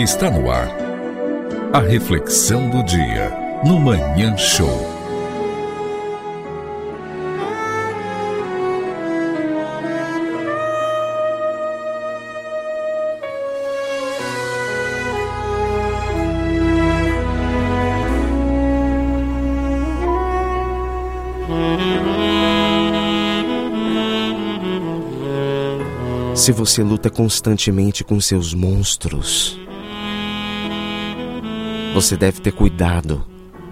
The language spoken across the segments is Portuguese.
Está no ar. A reflexão do dia no Manhã Show. Se você luta constantemente com seus monstros, você deve ter cuidado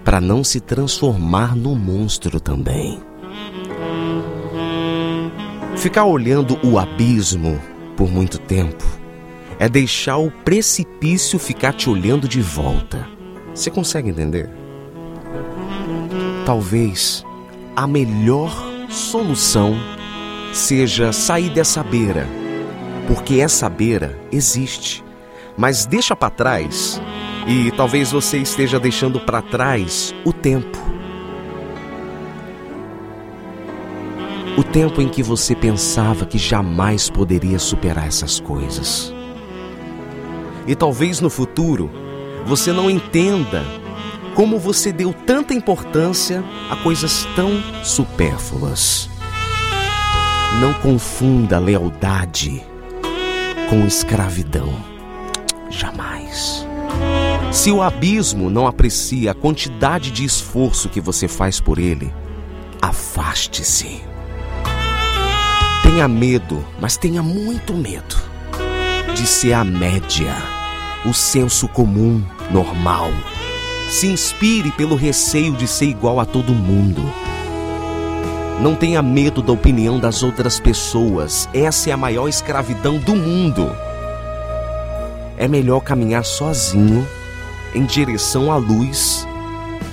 para não se transformar no monstro também. Ficar olhando o abismo por muito tempo é deixar o precipício ficar te olhando de volta. Você consegue entender? Talvez a melhor solução seja sair dessa beira, porque essa beira existe, mas deixa para trás e talvez você esteja deixando para trás o tempo. O tempo em que você pensava que jamais poderia superar essas coisas. E talvez no futuro você não entenda como você deu tanta importância a coisas tão supérfluas. Não confunda lealdade com escravidão. Jamais. Se o abismo não aprecia a quantidade de esforço que você faz por ele, afaste-se. Tenha medo, mas tenha muito medo de ser a média, o senso comum, normal. Se inspire pelo receio de ser igual a todo mundo. Não tenha medo da opinião das outras pessoas, essa é a maior escravidão do mundo. É melhor caminhar sozinho em direção à luz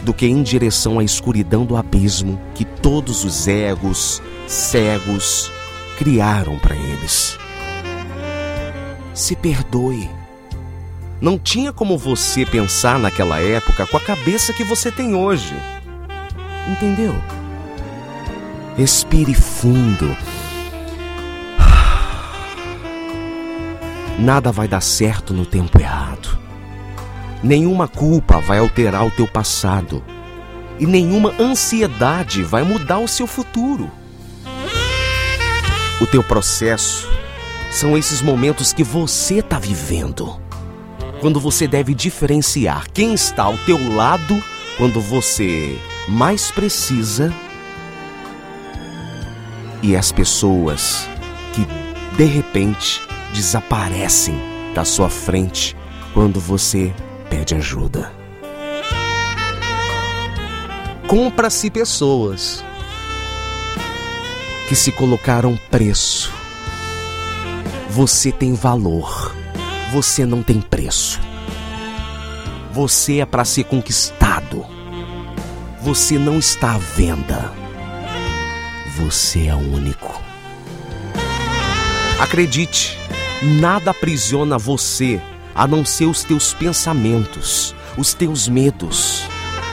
do que em direção à escuridão do abismo que todos os egos cegos criaram para eles. Se perdoe. Não tinha como você pensar naquela época com a cabeça que você tem hoje. Entendeu? Respire fundo. Nada vai dar certo no tempo errado. Nenhuma culpa vai alterar o teu passado. E nenhuma ansiedade vai mudar o seu futuro. O teu processo são esses momentos que você está vivendo. Quando você deve diferenciar quem está ao teu lado quando você mais precisa e as pessoas que de repente desaparecem da sua frente quando você pede ajuda. Compra-se pessoas que se colocaram preço. Você tem valor, você não tem preço. Você é para ser conquistado. Você não está à venda. Você é único. Acredite, nada aprisiona você a não ser os teus pensamentos, os teus medos.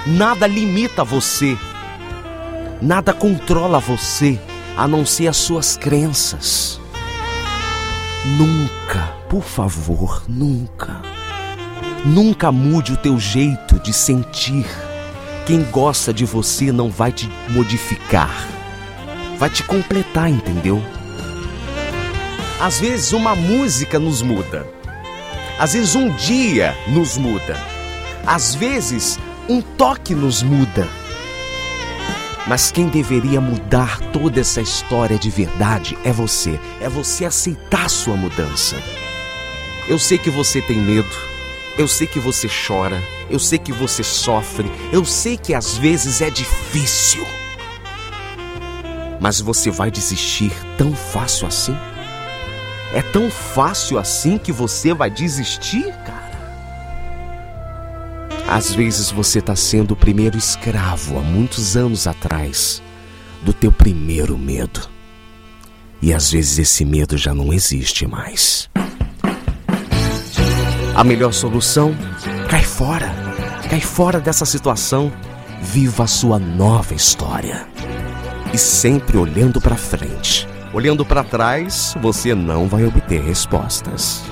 Nada limita você, nada controla você a não ser as suas crenças. Nunca, por favor, nunca, nunca mude o teu jeito de sentir. Quem gosta de você não vai te modificar, vai te completar, entendeu? Às vezes uma música nos muda. Às vezes um dia nos muda. Às vezes um toque nos muda. Mas quem deveria mudar toda essa história de verdade é você. É você aceitar sua mudança. Eu sei que você tem medo. Eu sei que você chora. Eu sei que você sofre. Eu sei que às vezes é difícil. Mas você vai desistir tão fácil assim? É tão fácil assim que você vai desistir, cara? Às vezes você está sendo o primeiro escravo há muitos anos atrás do teu primeiro medo. E às vezes esse medo já não existe mais. A melhor solução? Cai fora. Cai fora dessa situação. Viva a sua nova história. E sempre olhando para frente Olhando para trás, você não vai obter respostas.